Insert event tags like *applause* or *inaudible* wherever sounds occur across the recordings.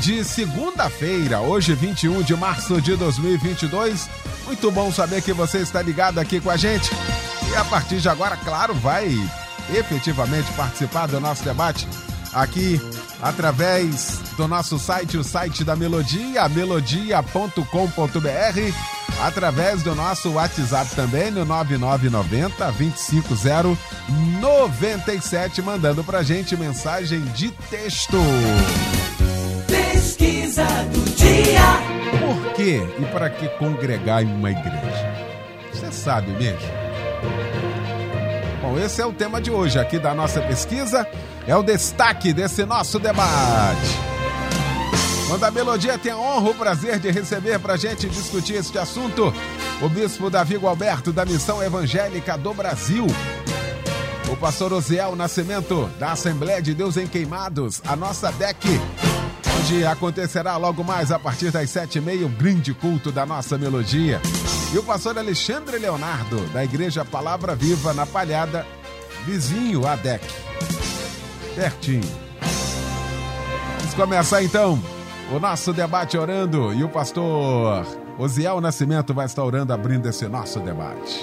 de segunda-feira, hoje 21 de março de 2022. Muito bom saber que você está ligado aqui com a gente. E a partir de agora, claro, vai efetivamente participar do nosso debate aqui através do nosso site, o site da Melodia, melodia.com.br, através do nosso WhatsApp também, no 9990 25097, mandando pra gente mensagem de texto. Pesquisa do dia. Por quê e para que congregar em uma igreja? Você sabe mesmo? Bom, esse é o tema de hoje aqui da nossa pesquisa. É o destaque desse nosso debate. Quando a Melodia tem a honra, o prazer de receber para a gente discutir este assunto, o Bispo Davi Gualberto, da Missão Evangélica do Brasil. O pastor Osiel Nascimento, da Assembleia de Deus em Queimados, a nossa DEC, onde acontecerá logo mais a partir das sete e meia o grande culto da nossa melodia. E o pastor Alexandre Leonardo, da Igreja Palavra Viva, na Palhada, vizinho a DEC. Vamos começar então o nosso debate orando e o pastor Osiel Nascimento vai estar orando, abrindo esse nosso debate.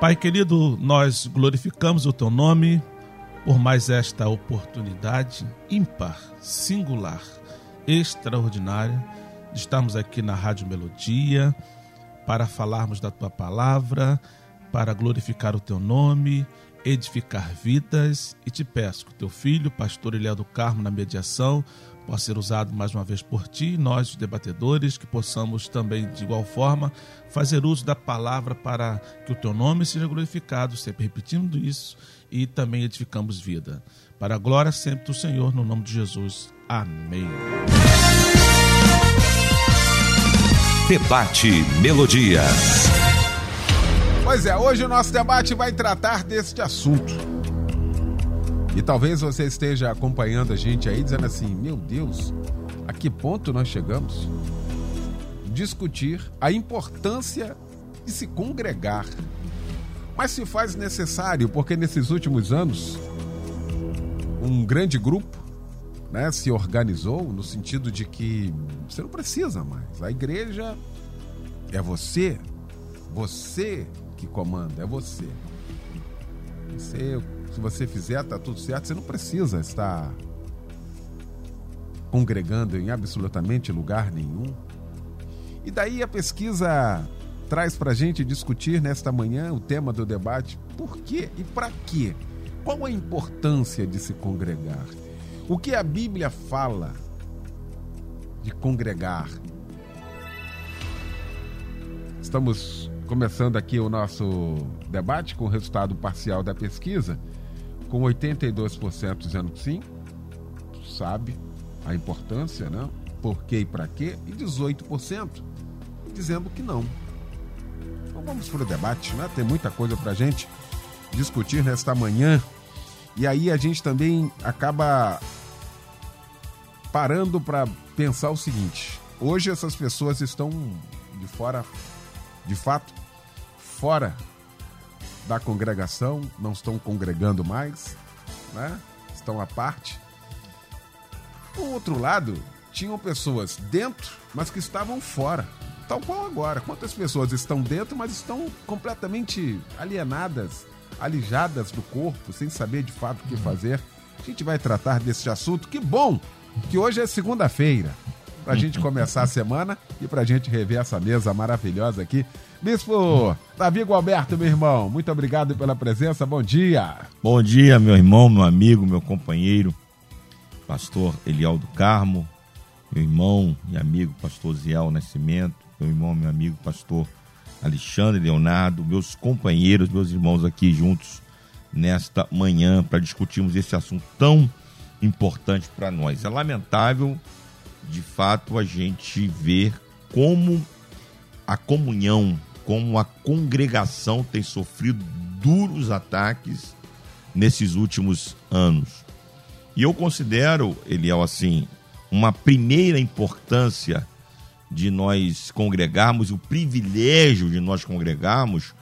Pai querido, nós glorificamos o teu nome por mais esta oportunidade ímpar, singular, extraordinária de estarmos aqui na Rádio Melodia para falarmos da tua palavra, para glorificar o teu nome, edificar vidas e te peço que teu filho, pastor Eliel do Carmo, na mediação, possa ser usado mais uma vez por ti, nós, os debatedores, que possamos também, de igual forma, fazer uso da palavra para que o teu nome seja glorificado, sempre repetindo isso, e também edificamos vida. Para a glória sempre do Senhor, no nome de Jesus. Amém. Debate Melodia. Pois é, hoje o nosso debate vai tratar deste assunto. E talvez você esteja acompanhando a gente aí dizendo assim: meu Deus, a que ponto nós chegamos? Discutir a importância de se congregar. Mas se faz necessário, porque nesses últimos anos, um grande grupo né, se organizou no sentido de que você não precisa mais. A igreja é você, você que comanda, é você. você se você fizer, tá tudo certo, você não precisa estar congregando em absolutamente lugar nenhum. E daí a pesquisa traz para gente discutir nesta manhã o tema do debate: por quê e para quê? Qual a importância de se congregar? O que a Bíblia fala de congregar? Estamos começando aqui o nosso debate com o resultado parcial da pesquisa, com 82% dizendo que sim, sabe a importância, né? Por quê e para quê, e 18% dizendo que não. Então vamos para o debate, né? Tem muita coisa para gente discutir nesta manhã. E aí a gente também acaba parando para pensar o seguinte: hoje essas pessoas estão de fora, de fato, fora da congregação, não estão congregando mais, né? Estão à parte. Por outro lado, tinham pessoas dentro, mas que estavam fora. Tal qual agora. Quantas pessoas estão dentro, mas estão completamente alienadas, alijadas do corpo, sem saber de fato o que fazer? A gente vai tratar desse assunto. Que bom que hoje é segunda-feira. Pra gente começar a semana e pra gente rever essa mesa maravilhosa aqui. Bispo Davi Gualberto, meu irmão, muito obrigado pela presença. Bom dia. Bom dia, meu irmão, meu amigo, meu companheiro, pastor Eliel do Carmo, meu irmão e amigo, pastor Ziel Nascimento, meu irmão, meu amigo, pastor Alexandre Leonardo, meus companheiros, meus irmãos aqui juntos nesta manhã para discutirmos esse assunto tão importante para nós. É lamentável de fato, a gente ver como a comunhão, como a congregação tem sofrido duros ataques nesses últimos anos. E eu considero, Eliel, assim, uma primeira importância de nós congregarmos, o privilégio de nós congregarmos,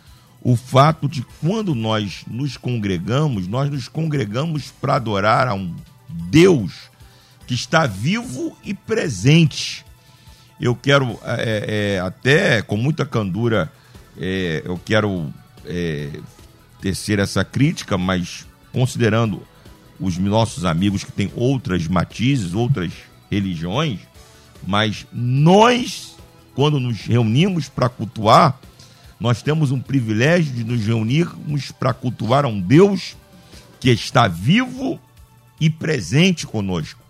o fato de quando nós nos congregamos, nós nos congregamos para adorar a um Deus que está vivo e presente. Eu quero é, é, até com muita candura, é, eu quero é, tecer essa crítica, mas considerando os nossos amigos que têm outras matizes, outras religiões, mas nós, quando nos reunimos para cultuar, nós temos um privilégio de nos reunirmos para cultuar a um Deus que está vivo e presente conosco.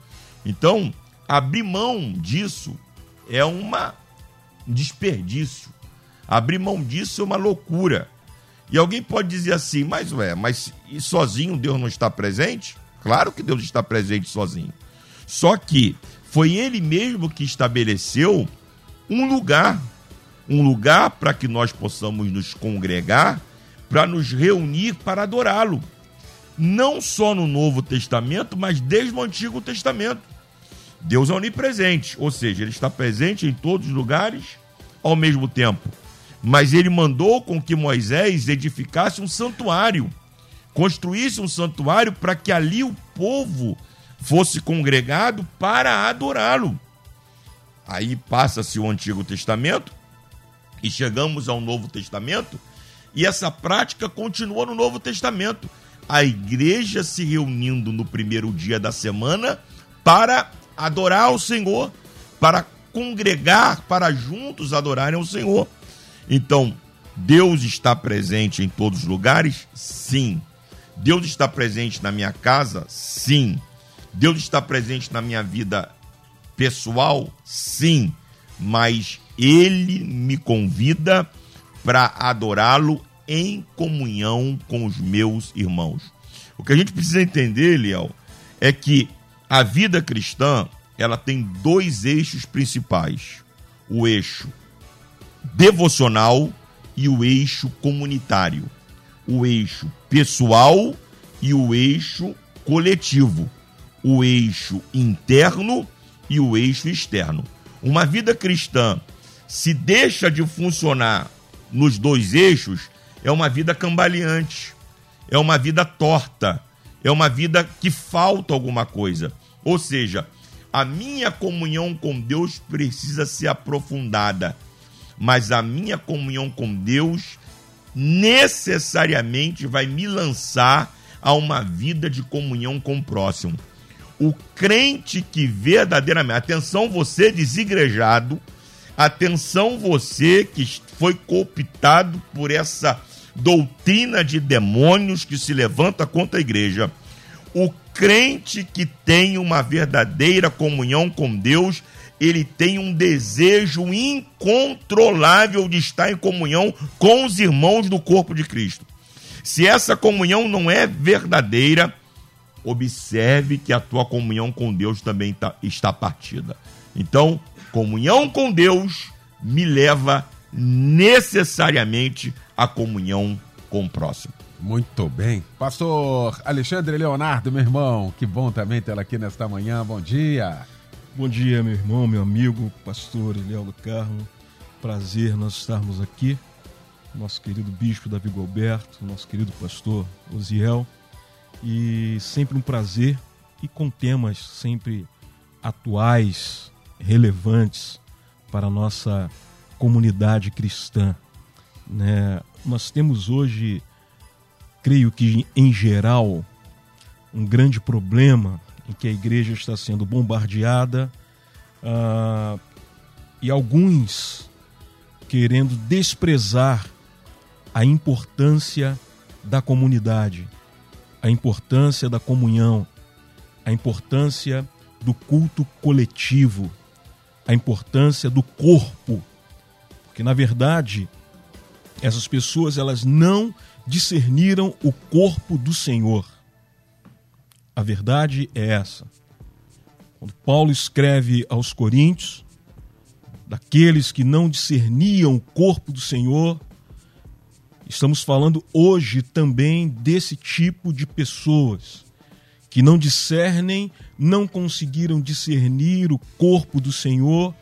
Então, abrir mão disso é uma um desperdício. Abrir mão disso é uma loucura. E alguém pode dizer assim, mas ué, mas sozinho Deus não está presente? Claro que Deus está presente sozinho. Só que foi ele mesmo que estabeleceu um lugar, um lugar para que nós possamos nos congregar, para nos reunir para adorá-lo. Não só no Novo Testamento, mas desde o Antigo Testamento. Deus é onipresente, ou seja, ele está presente em todos os lugares ao mesmo tempo. Mas ele mandou com que Moisés edificasse um santuário, construísse um santuário para que ali o povo fosse congregado para adorá-lo. Aí passa-se o Antigo Testamento e chegamos ao Novo Testamento, e essa prática continua no Novo Testamento. A igreja se reunindo no primeiro dia da semana para adorar o Senhor, para congregar, para juntos adorarem o Senhor. Então, Deus está presente em todos os lugares? Sim. Deus está presente na minha casa? Sim. Deus está presente na minha vida pessoal? Sim. Mas Ele me convida para adorá-lo em comunhão com os meus irmãos. O que a gente precisa entender, Liel, é que a vida cristã, ela tem dois eixos principais: o eixo devocional e o eixo comunitário. O eixo pessoal e o eixo coletivo. O eixo interno e o eixo externo. Uma vida cristã se deixa de funcionar nos dois eixos, é uma vida cambaleante, é uma vida torta, é uma vida que falta alguma coisa. Ou seja, a minha comunhão com Deus precisa ser aprofundada, mas a minha comunhão com Deus necessariamente vai me lançar a uma vida de comunhão com o próximo. O crente que verdadeiramente, atenção você desigrejado, atenção você que foi cooptado por essa doutrina de demônios que se levanta contra a igreja. O crente que tem uma verdadeira comunhão com Deus, ele tem um desejo incontrolável de estar em comunhão com os irmãos do corpo de Cristo. Se essa comunhão não é verdadeira, observe que a tua comunhão com Deus também tá, está partida. Então, comunhão com Deus me leva necessariamente à comunhão com o próximo. Muito bem. Pastor Alexandre Leonardo, meu irmão, que bom também tê-lo aqui nesta manhã. Bom dia. Bom dia, meu irmão, meu amigo, pastor Eliel do Carmo. Prazer nós estarmos aqui. Nosso querido bispo Davi Gilberto, nosso querido pastor Osiel. E sempre um prazer e com temas sempre atuais, relevantes para a nossa comunidade cristã. Né? Nós temos hoje creio que, em geral, um grande problema em que a igreja está sendo bombardeada uh, e alguns querendo desprezar a importância da comunidade, a importância da comunhão, a importância do culto coletivo, a importância do corpo, porque na verdade essas pessoas elas não discerniram o corpo do Senhor. A verdade é essa. Quando Paulo escreve aos Coríntios, daqueles que não discerniam o corpo do Senhor, estamos falando hoje também desse tipo de pessoas que não discernem, não conseguiram discernir o corpo do Senhor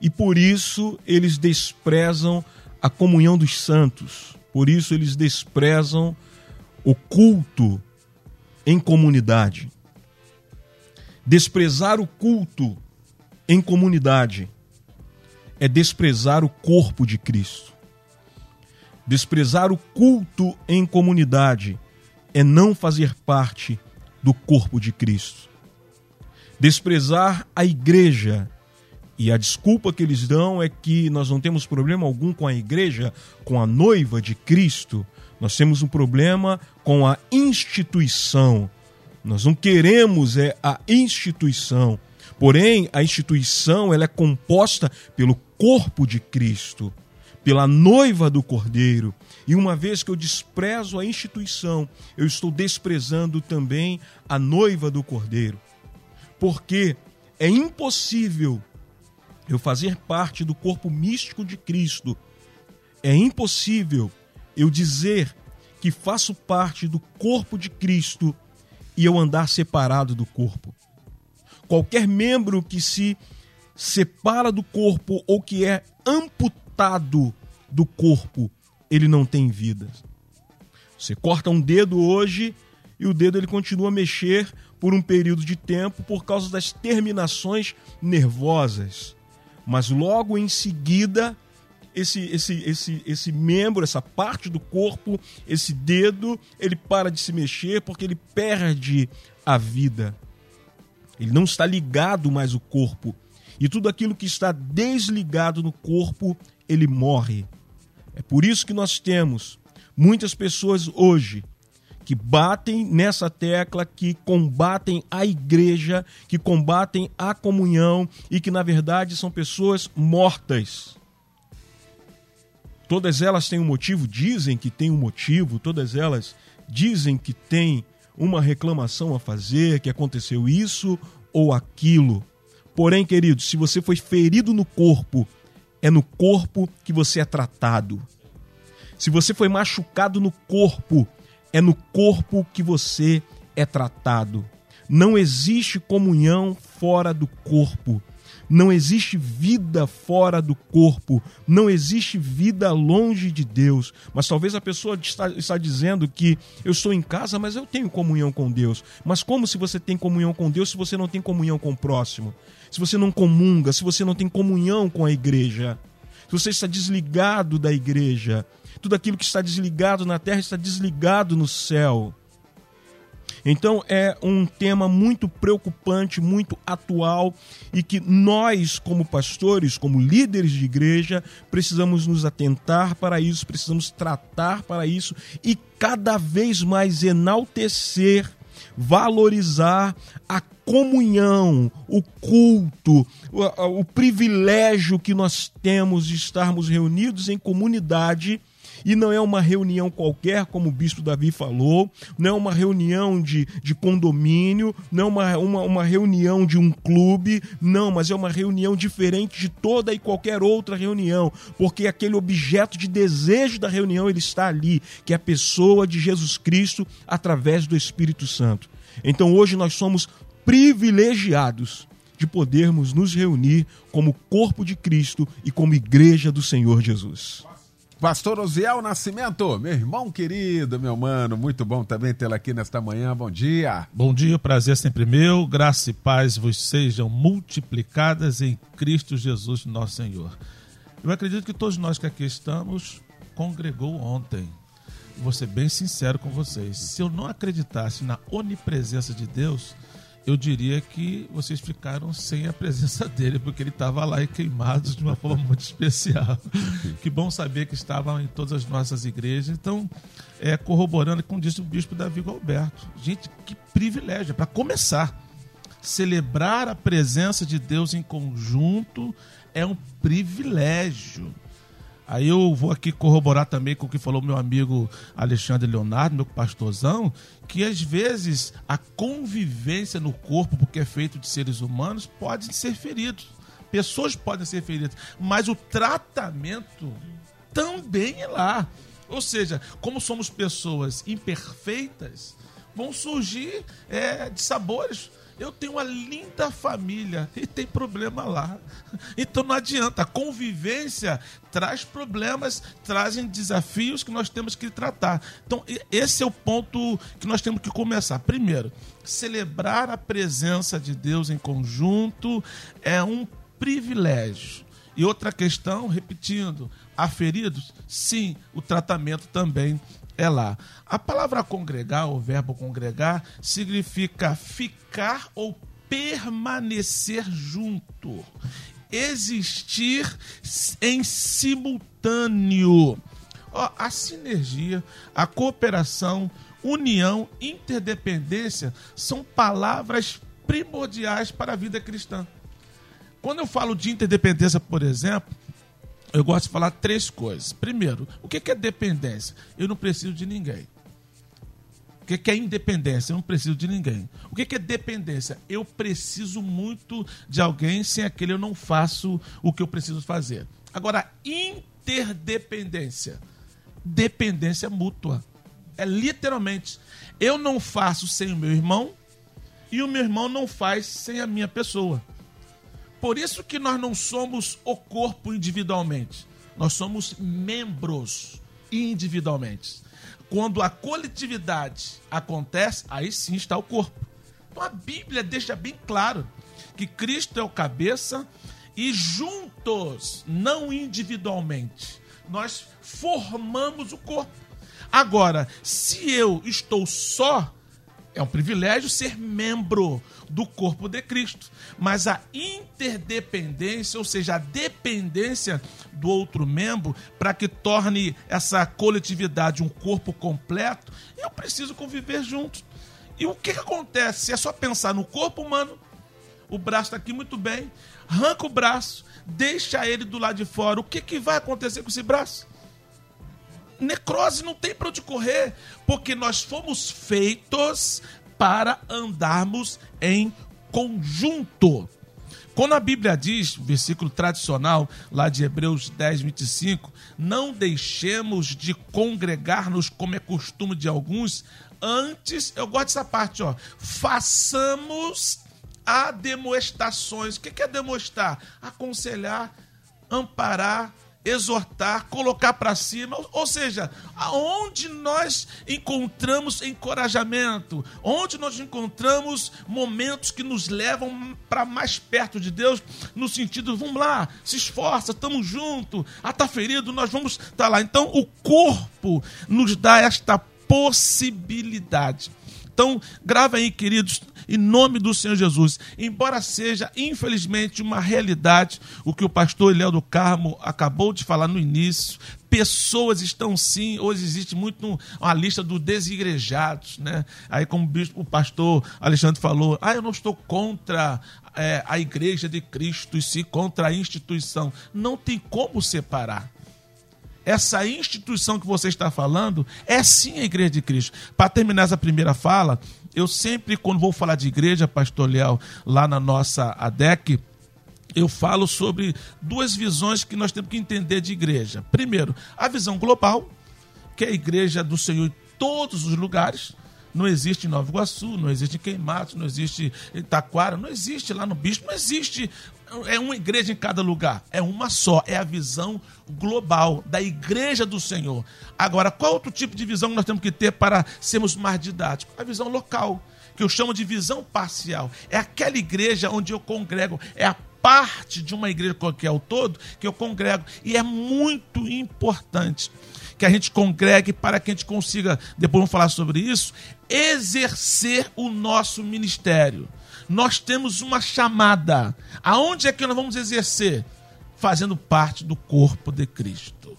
e por isso eles desprezam a comunhão dos santos, por isso eles desprezam o culto em comunidade. Desprezar o culto em comunidade é desprezar o corpo de Cristo. Desprezar o culto em comunidade é não fazer parte do corpo de Cristo. Desprezar a igreja e a desculpa que eles dão é que nós não temos problema algum com a igreja, com a noiva de Cristo. Nós temos um problema com a instituição. Nós não queremos é a instituição. Porém, a instituição ela é composta pelo corpo de Cristo, pela noiva do Cordeiro. E uma vez que eu desprezo a instituição, eu estou desprezando também a noiva do Cordeiro. Porque é impossível eu fazer parte do corpo místico de Cristo. É impossível eu dizer que faço parte do corpo de Cristo e eu andar separado do corpo. Qualquer membro que se separa do corpo ou que é amputado do corpo, ele não tem vida. Você corta um dedo hoje e o dedo ele continua a mexer por um período de tempo por causa das terminações nervosas. Mas logo em seguida, esse, esse, esse, esse membro, essa parte do corpo, esse dedo, ele para de se mexer porque ele perde a vida. Ele não está ligado mais ao corpo. E tudo aquilo que está desligado no corpo, ele morre. É por isso que nós temos muitas pessoas hoje que batem nessa tecla, que combatem a igreja, que combatem a comunhão e que na verdade são pessoas mortas. Todas elas têm um motivo, dizem que têm um motivo, todas elas dizem que têm uma reclamação a fazer, que aconteceu isso ou aquilo. Porém, querido, se você foi ferido no corpo, é no corpo que você é tratado. Se você foi machucado no corpo, é no corpo que você é tratado. Não existe comunhão fora do corpo. Não existe vida fora do corpo, não existe vida longe de Deus. Mas talvez a pessoa está, está dizendo que eu estou em casa, mas eu tenho comunhão com Deus. Mas como se você tem comunhão com Deus se você não tem comunhão com o próximo? Se você não comunga, se você não tem comunhão com a igreja? Se você está desligado da igreja, tudo aquilo que está desligado na terra está desligado no céu. Então é um tema muito preocupante, muito atual e que nós, como pastores, como líderes de igreja, precisamos nos atentar para isso, precisamos tratar para isso e cada vez mais enaltecer, valorizar a comunhão, o culto, o, o privilégio que nós temos de estarmos reunidos em comunidade e não é uma reunião qualquer, como o bispo Davi falou, não é uma reunião de, de condomínio, não é uma, uma, uma reunião de um clube, não, mas é uma reunião diferente de toda e qualquer outra reunião, porque aquele objeto de desejo da reunião ele está ali, que é a pessoa de Jesus Cristo através do Espírito Santo. Então hoje nós somos privilegiados de podermos nos reunir como corpo de Cristo e como igreja do Senhor Jesus. Pastor Osiel Nascimento, meu irmão querido, meu mano, muito bom também tê-lo aqui nesta manhã. Bom dia. Bom dia, prazer sempre meu. Graça e paz vos sejam multiplicadas em Cristo Jesus, nosso Senhor. Eu acredito que todos nós que aqui estamos congregou ontem. Vou ser bem sincero com vocês. Se eu não acreditasse na onipresença de Deus, eu diria que vocês ficaram sem a presença *laughs* dele, porque ele estava lá e queimado de uma *laughs* forma muito especial. que bom saber que estava em todas as nossas igrejas. Então, é, corroborando com disse o bispo Davi Galberto. Gente, que privilégio. Para começar, celebrar a presença de Deus em conjunto é um privilégio. Aí eu vou aqui corroborar também com o que falou meu amigo Alexandre Leonardo, meu pastorzão, que às vezes a convivência no corpo, porque é feito de seres humanos, pode ser ferido. Pessoas podem ser feridas, mas o tratamento também é lá. Ou seja, como somos pessoas imperfeitas, vão surgir é, de sabores eu tenho uma linda família e tem problema lá. *laughs* Então não adianta. A convivência traz problemas, trazem desafios que nós temos que tratar. Então, esse é o ponto que nós temos que começar. Primeiro, celebrar a presença de Deus em conjunto é um privilégio. E outra questão, repetindo, há feridos? Sim, o tratamento também é lá. A palavra congregar, o verbo congregar, significa ficar ou permanecer junto, existir em simultâneo. Ó, a sinergia, a cooperação, união, interdependência são palavras primordiais para a vida cristã. Quando eu falo de interdependência, por exemplo, eu gosto de falar três coisas. Primeiro, o que é dependência? Eu não preciso de ninguém. O que é independência? Eu não preciso de ninguém. O que é dependência? Eu preciso muito de alguém, sem aquele eu não faço o que eu preciso fazer. Agora, interdependência. Dependência mútua. É literalmente, eu não faço sem o meu irmão e o meu irmão não faz sem a minha pessoa. Por isso que nós não somos o corpo individualmente. Nós somos membros individualmente. Quando a coletividade acontece, aí sim está o corpo. Então a Bíblia deixa bem claro que Cristo é o cabeça e juntos, não individualmente, nós formamos o corpo. Agora, se eu estou só, é um privilégio ser membro do corpo de Cristo. Mas a interdependência, ou seja, a dependência do outro membro, para que torne essa coletividade um corpo completo, eu preciso conviver junto. E o que, que acontece? É só pensar no corpo humano, o braço está aqui muito bem, arranca o braço, deixa ele do lado de fora. O que, que vai acontecer com esse braço? necrose não tem para onde correr, porque nós fomos feitos para andarmos em conjunto. Quando a Bíblia diz, versículo tradicional lá de Hebreus 10, 25, não deixemos de congregar-nos como é costume de alguns, antes, eu gosto dessa parte, ó, façamos ademoestações. O que é demonstrar? Aconselhar, amparar, exortar, colocar para cima, ou seja, aonde nós encontramos encorajamento, onde nós encontramos momentos que nos levam para mais perto de Deus, no sentido, vamos lá, se esforça, estamos juntos, ah, tá ferido, nós vamos estar tá lá. Então, o corpo nos dá esta possibilidade. Então, grava aí, queridos, em nome do Senhor Jesus. Embora seja, infelizmente, uma realidade, o que o pastor Léo do Carmo acabou de falar no início, pessoas estão sim, hoje existe muito uma lista dos desigrejados, né? Aí como o pastor Alexandre falou, ah, eu não estou contra é, a igreja de Cristo e sim contra a instituição. Não tem como separar essa instituição que você está falando é sim a igreja de Cristo. Para terminar essa primeira fala, eu sempre, quando vou falar de igreja, pastor Leal, lá na nossa ADEC, eu falo sobre duas visões que nós temos que entender de igreja. Primeiro, a visão global, que é a igreja do Senhor em todos os lugares. Não existe em Nova Iguaçu, não existe em Queimados, não existe em Taquara, não existe lá no Bispo, não existe é uma igreja em cada lugar. É uma só. É a visão global da igreja do Senhor. Agora, qual outro tipo de visão nós temos que ter para sermos mais didáticos? A visão local, que eu chamo de visão parcial. É aquela igreja onde eu congrego. É a parte de uma igreja qualquer ao todo que eu congrego. E é muito importante que a gente congregue para que a gente consiga, depois vamos falar sobre isso, exercer o nosso ministério nós temos uma chamada. Aonde é que nós vamos exercer? Fazendo parte do corpo de Cristo.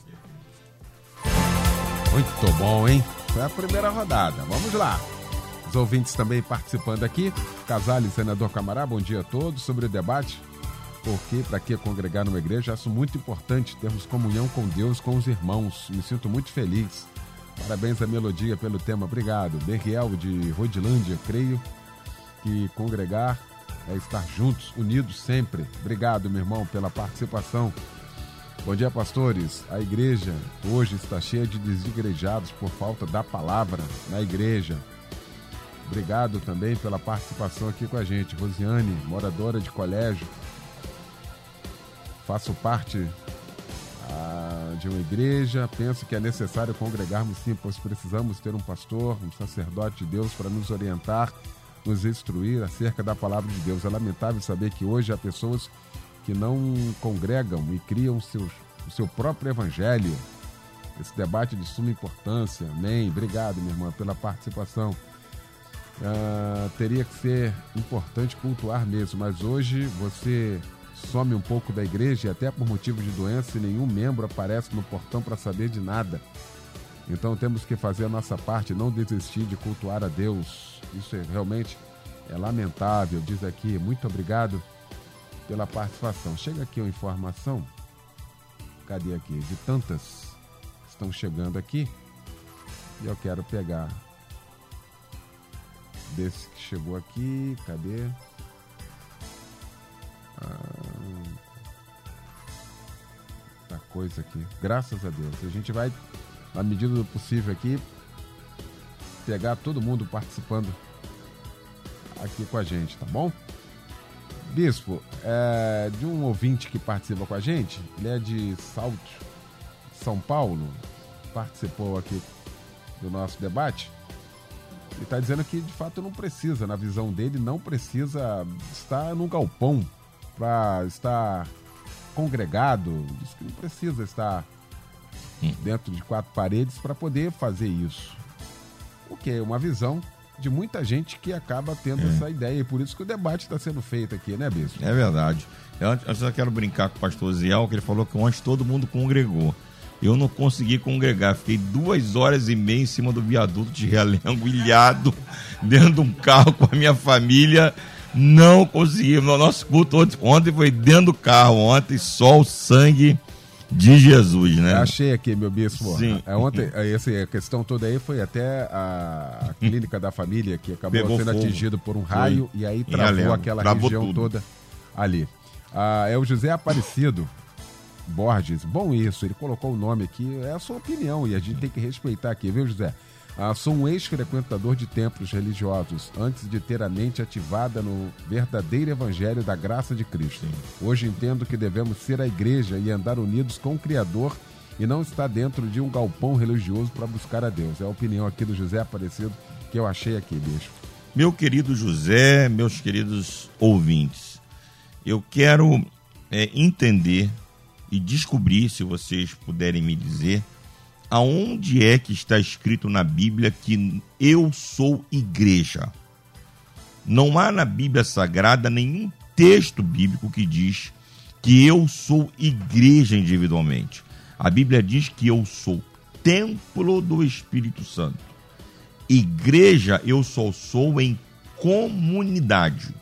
Muito bom, hein? Foi a primeira rodada. Vamos lá. Os ouvintes também participando aqui. Casale, senador Camará, bom dia a todos. Sobre o debate, por que, para que congregar numa igreja. Acho muito importante termos comunhão com Deus, com os irmãos. Me sinto muito feliz. Parabéns à Melodia pelo tema. Obrigado. Berriel de Rodilândia, creio que congregar é estar juntos, unidos sempre. Obrigado, meu irmão, pela participação. Bom dia, pastores. A igreja hoje está cheia de desigrejados por falta da palavra na igreja. Obrigado também pela participação aqui com a gente. Rosiane, moradora de colégio. Faço parte ah, de uma igreja. Penso que é necessário congregarmos sim, pois precisamos ter um pastor, um sacerdote de Deus para nos orientar, nos instruir acerca da palavra de Deus. É lamentável saber que hoje há pessoas que não congregam e criam seus, o seu próprio evangelho. Esse debate é de suma importância. Amém. Obrigado, minha irmã, pela participação. Uh, teria que ser importante cultuar mesmo, mas hoje você some um pouco da igreja e até por motivo de doença nenhum membro aparece no portão para saber de nada. Então temos que fazer a nossa parte, não desistir de cultuar a Deus. Isso é, realmente é lamentável, diz aqui. Muito obrigado pela participação. Chega aqui uma informação. Cadê aqui? De tantas que estão chegando aqui. E eu quero pegar desse que chegou aqui. Cadê? Ah, tá coisa aqui. Graças a Deus. A gente vai, na medida do possível aqui, pegar todo mundo participando aqui com a gente, tá bom? Bispo, é, de um ouvinte que participa com a gente, ele é de Salto, São Paulo, participou aqui do nosso debate. Ele está dizendo que de fato não precisa, na visão dele, não precisa estar num galpão para estar congregado. Diz que não precisa estar hum. dentro de quatro paredes para poder fazer isso. O que é uma visão de muita gente que acaba tendo é. essa ideia. E por isso que o debate está sendo feito aqui, né, Bispo? É verdade. Eu, eu só quero brincar com o pastor Ziel, que ele falou que ontem todo mundo congregou. Eu não consegui congregar, fiquei duas horas e meia em cima do viaduto de Realengo, ilhado, *laughs* dentro de um carro com a minha família. Não consegui. No nosso culto ontem foi dentro do carro, ontem só o sangue de Jesus, né? Achei aqui, meu bispo. Sim. É, ontem, é, essa a questão toda aí foi até a, a clínica da família que acabou Pegou sendo atingida por um raio foi. e aí travou aquela Travou região tudo. toda ali. Ah, é o José Aparecido Borges. Bom isso, ele colocou o nome aqui, é a sua opinião e a gente tem que respeitar aqui, viu, José? Ah, sou um ex-frequentador de templos religiosos, antes de ter a mente ativada no verdadeiro evangelho da graça de Cristo. Hoje entendo que devemos ser a igreja e andar unidos com o Criador e não estar dentro de um galpão religioso para buscar a Deus. É a opinião aqui do José Aparecido que eu achei aqui, bicho. Meu querido José, meus queridos ouvintes, eu quero é, entender e descobrir, se vocês puderem me dizer, aonde é que está escrito na Bíblia que eu sou igreja. Não há na Bíblia Sagrada nenhum texto bíblico que diz que eu sou igreja individualmente. A Bíblia diz que eu sou templo do Espírito Santo. Igreja eu só sou em comunidade.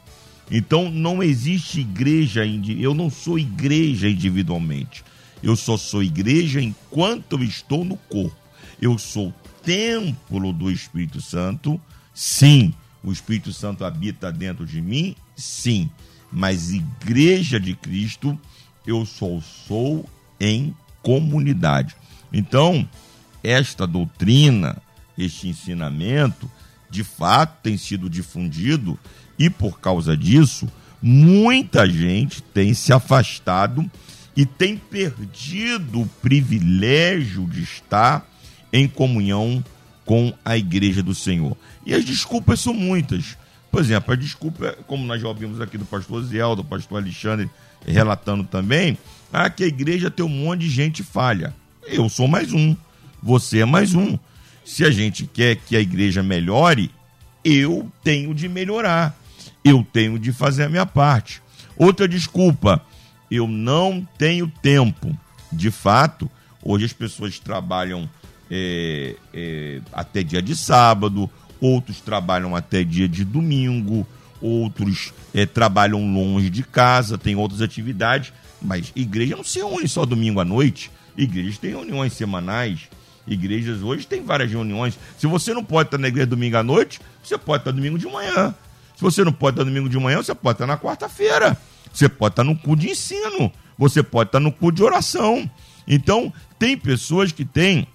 Então não existe igreja, eu não sou igreja individualmente. Eu só sou igreja enquanto eu estou no corpo. Eu sou templo do Espírito Santo. Sim, o Espírito Santo habita dentro de mim. Sim, mas igreja de Cristo eu só sou em comunidade. Então, esta doutrina, este ensinamento, de fato tem sido difundido e por causa disso, muita gente tem se afastado e tem perdido o privilégio de estar em comunhão com a igreja do Senhor. E as desculpas são muitas. Por exemplo, a desculpa, como nós já ouvimos aqui do pastor Ziel, do pastor Alexandre relatando também, ah, que a igreja tem um monte de gente falha. Eu sou mais um, você é mais um. Se a gente quer que a igreja melhore, eu tenho de melhorar eu tenho de fazer a minha parte. Outra desculpa, eu não tenho tempo. De fato, hoje as pessoas trabalham é, é, até dia de sábado, outros trabalham até dia de domingo, outros é, trabalham longe de casa, tem outras atividades, mas igreja não se reúne só domingo à noite. Igrejas têm reuniões semanais. Igrejas hoje têm várias reuniões. Se você não pode estar na igreja domingo à noite, você pode estar domingo de manhã. Se você não pode estar domingo de manhã, você pode estar na quarta-feira. Você pode estar no cu de ensino. Você pode estar no cu de oração. Então, tem pessoas que têm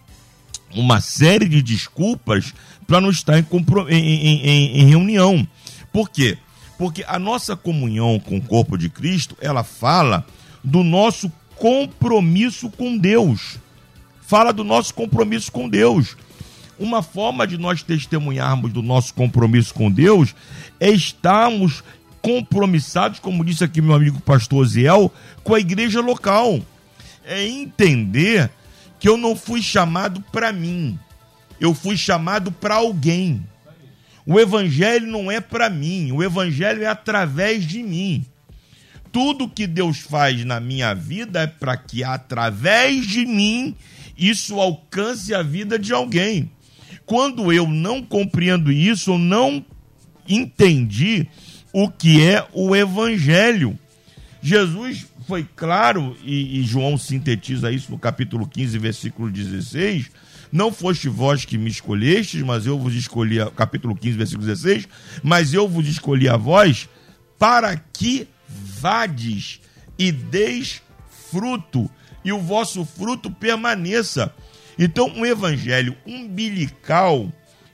uma série de desculpas para não estar em, em, em, em, reunião. Por quê? Porque a nossa comunhão com o corpo de Cristo, ela fala do nosso compromisso com Deus. Fala do nosso compromisso com Deus. Uma forma de nós testemunharmos do nosso compromisso com Deus é estarmos compromissados, como disse aqui meu amigo pastor Ziel, com a igreja local. É entender que eu não fui chamado para mim, eu fui chamado para alguém. O evangelho não é para mim, o evangelho é através de mim. Tudo que Deus faz na minha vida é para que através de mim isso alcance a vida de alguém. Quando eu não compreendo isso, eu não entendi o que é o evangelho. Jesus foi claro, e, e, João sintetiza isso no capítulo 15, versículo 16. Não foste vós que me escolhestes, mas eu vos escolhi, capítulo 15, versículo 16, mas eu vos escolhi a vós para que vades e deis fruto, e o vosso fruto permaneça. Então, um evangelho umbilical,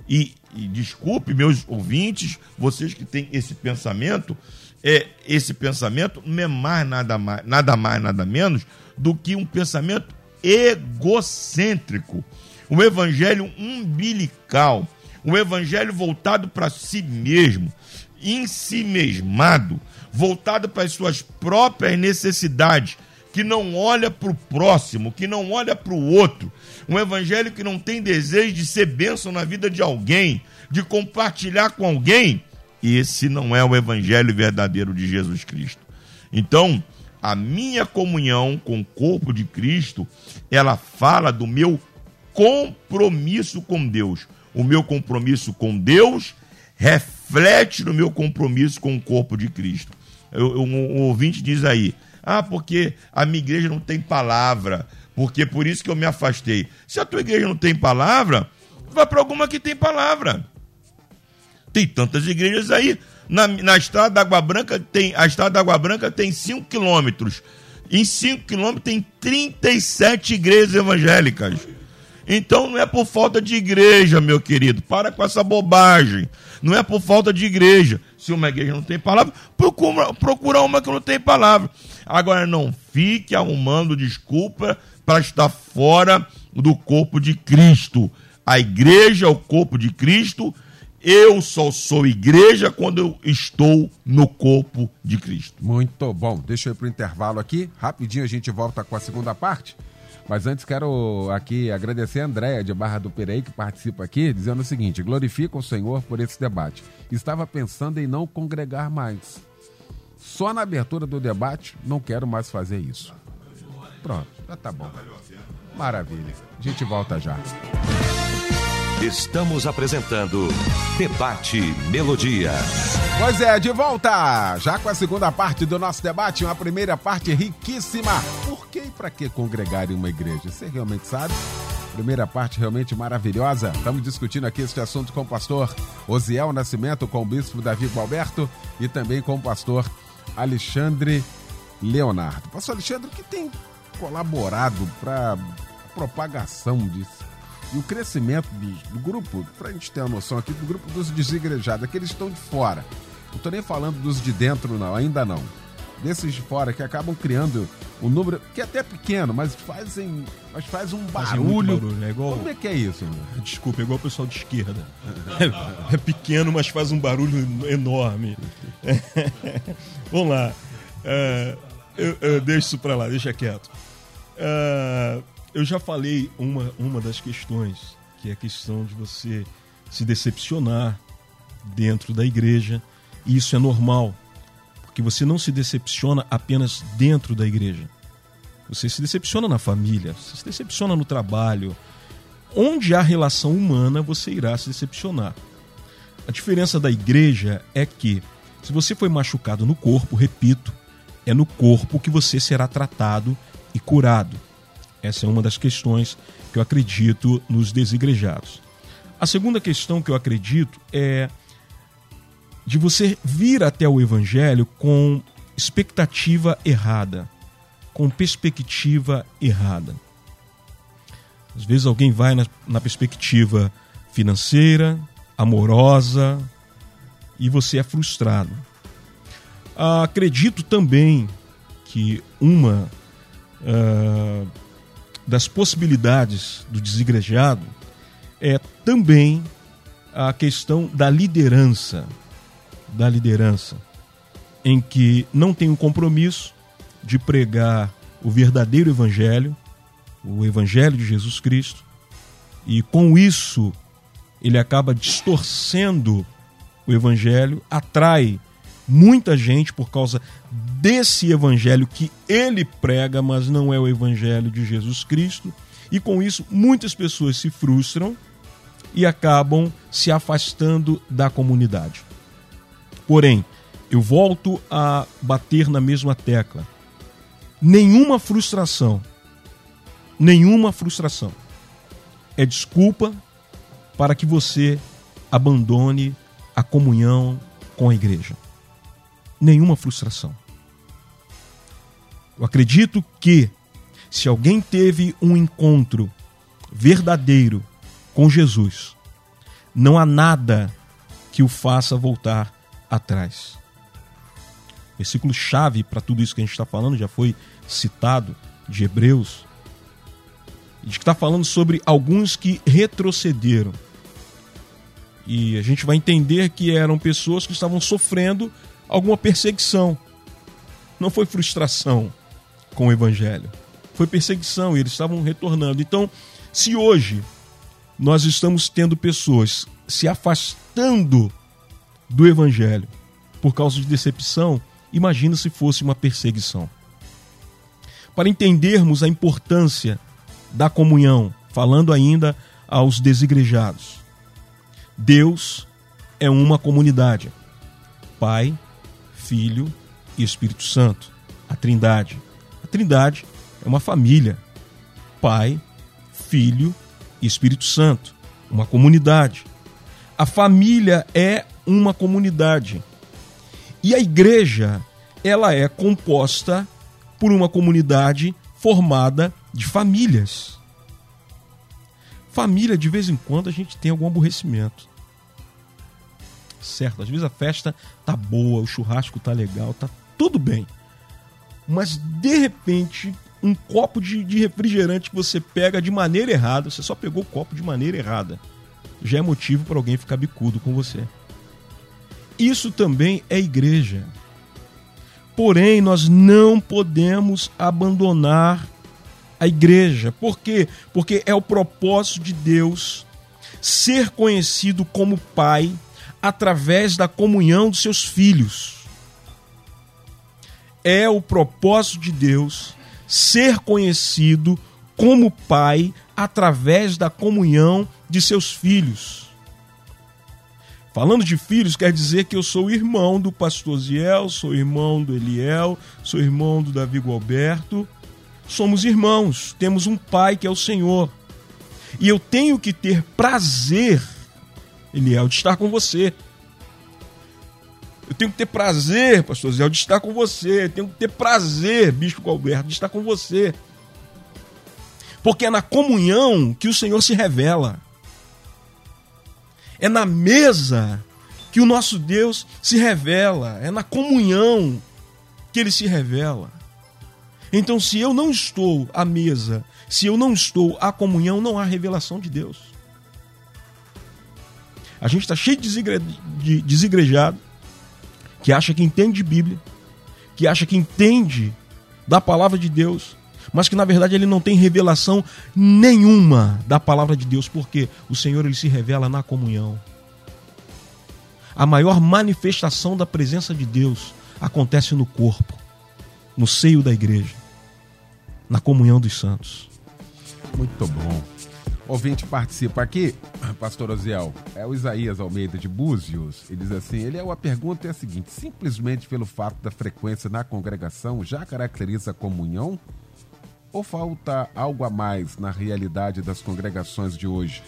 e, e desculpe, meus ouvintes, vocês que têm esse pensamento, é, esse pensamento não é mais nada, mais nada mais, nada menos do que um pensamento egocêntrico. Um evangelho umbilical, um evangelho voltado para si mesmo, em si mesmado, voltado para as suas próprias necessidades, que não olha para o próximo, que não olha para o outro. Um evangelho que não tem desejo de ser bênção na vida de alguém, de compartilhar com alguém, esse não é o evangelho verdadeiro de Jesus Cristo. Então, a minha comunhão com o corpo de Cristo, ela fala do meu compromisso com Deus. O meu compromisso com Deus reflete no meu compromisso com o corpo de Cristo. Um ouvinte diz aí: ah, porque a minha igreja não tem palavra, porque por isso que eu me afastei. Se a tua igreja não tem palavra, vá para alguma que tem palavra. Tem tantas igrejas aí. Na, na estrada da Água Branca tem. A estrada da Água Branca tem 5 quilômetros. Em 5 quilômetros tem 37 igrejas evangélicas. Então não é por falta de igreja, meu querido. Para com essa bobagem. Não é por falta de igreja. Se uma igreja não tem palavra, procura, procura uma que não tem palavra. Agora não fique arrumando desculpa para estar fora do corpo de Cristo. A igreja é o corpo de Cristo eu só sou igreja quando eu estou no corpo de Cristo. Muito bom. Deixa eu ir para o intervalo aqui. Rapidinho a gente volta com a segunda parte. Mas antes quero aqui agradecer a Andréia de Barra do Perei, que participa aqui, dizendo o seguinte: glorifica o Senhor por esse debate. Estava pensando em não congregar mais. Só na abertura do debate, não quero mais fazer isso. Pronto, já tá bom. Maravilha. A gente volta já. Estamos apresentando Debate Melodia. Pois é, de volta! Já com a segunda parte do nosso debate, uma primeira parte riquíssima. Por que e para que congregar em uma igreja? Você realmente sabe? Primeira parte realmente maravilhosa. Estamos discutindo aqui este assunto com o pastor Osiel Nascimento, com o bispo Davi Alberto e também com o pastor Alexandre Leonardo. Pastor Alexandre, o que tem colaborado para a propagação disso? e o crescimento do, do grupo, para a gente ter uma noção aqui, do grupo dos desigrejados, aqueles que estão de fora. Não estou nem falando dos de dentro, não, ainda não. Desses de fora que acabam criando um número que é até pequeno, mas fazem. Mas faz um barulho. barulho é igual... Como é que é isso? Né? Desculpa, é igual o pessoal de esquerda. É, é pequeno, mas faz um barulho enorme. *laughs* Vamos lá. Uh, eu, eu deixo isso para lá, deixa quieto. Uh, eu já falei uma, uma das questões, que é a questão de você se decepcionar dentro da igreja. E isso é normal, porque você não se decepciona apenas dentro da igreja. Você se decepciona na família, você se decepciona no trabalho. Onde há relação humana, você irá se decepcionar. A diferença da igreja é que Se você foi machucado no corpo, repito, é no corpo que você será tratado e curado. Essa é uma das questões que eu acredito nos desigrejados. A segunda questão que eu acredito é de você vir até o evangelho com expectativa errada, com perspectiva errada. Às vezes alguém vai na, na perspectiva financeira, amorosa, e você é frustrado. Ah, acredito também que uma uh, das possibilidades do desigrejado é também a questão da liderança, da liderança, em que não tem o compromisso de pregar o verdadeiro evangelho, o evangelho de Jesus Cristo, e com isso ele acaba distorcendo o evangelho, atrai muita gente por causa desse evangelho que ele prega, mas não é o evangelho de Jesus Cristo, e com isso muitas pessoas se frustram e acabam se afastando da comunidade. Porém, eu volto a bater na mesma tecla. Nenhuma frustração, nenhuma frustração é desculpa para que você abandone a comunhão com a igreja. Nenhuma frustração. Eu acredito que se alguém teve um encontro verdadeiro com Jesus, não há nada que o faça voltar atrás. Versículo chave para tudo isso que a gente está falando já foi citado de Hebreus. A gente está falando sobre alguns que retrocederam. E a gente vai entender que eram pessoas que estavam sofrendo alguma perseguição. Não foi frustração com o evangelho, foi perseguição e eles estavam retornando. Então, se hoje nós estamos tendo pessoas se afastando do evangelho por causa de decepção, imagina se fosse uma perseguição. Para entendermos a importância da comunhão, falando ainda aos desigrejados. Deus é uma comunidade. Pai, Filho e Espírito Santo, a Trindade. A Trindade é uma família. Pai, Filho e Espírito Santo, uma comunidade. A família é uma comunidade. E a igreja, ela é composta por uma comunidade formada de famílias. Família, de vez em quando, a gente tem algum aborrecimento. Certo, às vezes a festa tá boa, o churrasco tá legal, tá tudo bem. Mas de repente, um copo de, de refrigerante que você pega de maneira errada, você só pegou o copo de maneira errada, já é motivo para alguém ficar bicudo com você. Isso também é igreja. Porém, nós não podemos abandonar a igreja. Por quê? Porque é o propósito de Deus ser conhecido como Pai através da comunhão dos seus filhos. É o propósito de Deus ser conhecido como Pai através da comunhão de seus filhos. Falando de filhos, quer dizer que eu sou irmão do pastor Ziel, sou irmão do Eliel, sou irmão do Davi Gualberto. Somos irmãos, temos um pai que é o Senhor. E eu tenho que ter prazer, Eliel, de estar com você. Eu tenho que ter prazer, pastor Ziel, de estar com você. Eu tenho que ter prazer, Bispo Gualberto, de estar com você. Porque é na comunhão que o Senhor se revela. É na mesa que o nosso Deus se revela. É na comunhão que ele se revela. Então, se eu não estou à mesa, se eu não estou à comunhão, não há revelação de Deus. A gente está cheio de, desigre... de desigrejado, que acha que entende de Bíblia, que acha que entende da palavra de Deus, mas que na verdade ele não tem revelação nenhuma da palavra de Deus, porque o Senhor ele se revela na comunhão. A maior manifestação da presença de Deus acontece no corpo, no seio da igreja, na comunhão dos santos. Muito bom. Ouvinte participa aqui, pastor Oziel, é o Isaías Almeida de Búzios. Ele diz assim: ele é a pergunta é a seguinte: simplesmente pelo fato da frequência na congregação já caracteriza a comunhão? Ou falta algo a mais na realidade das congregações de hoje,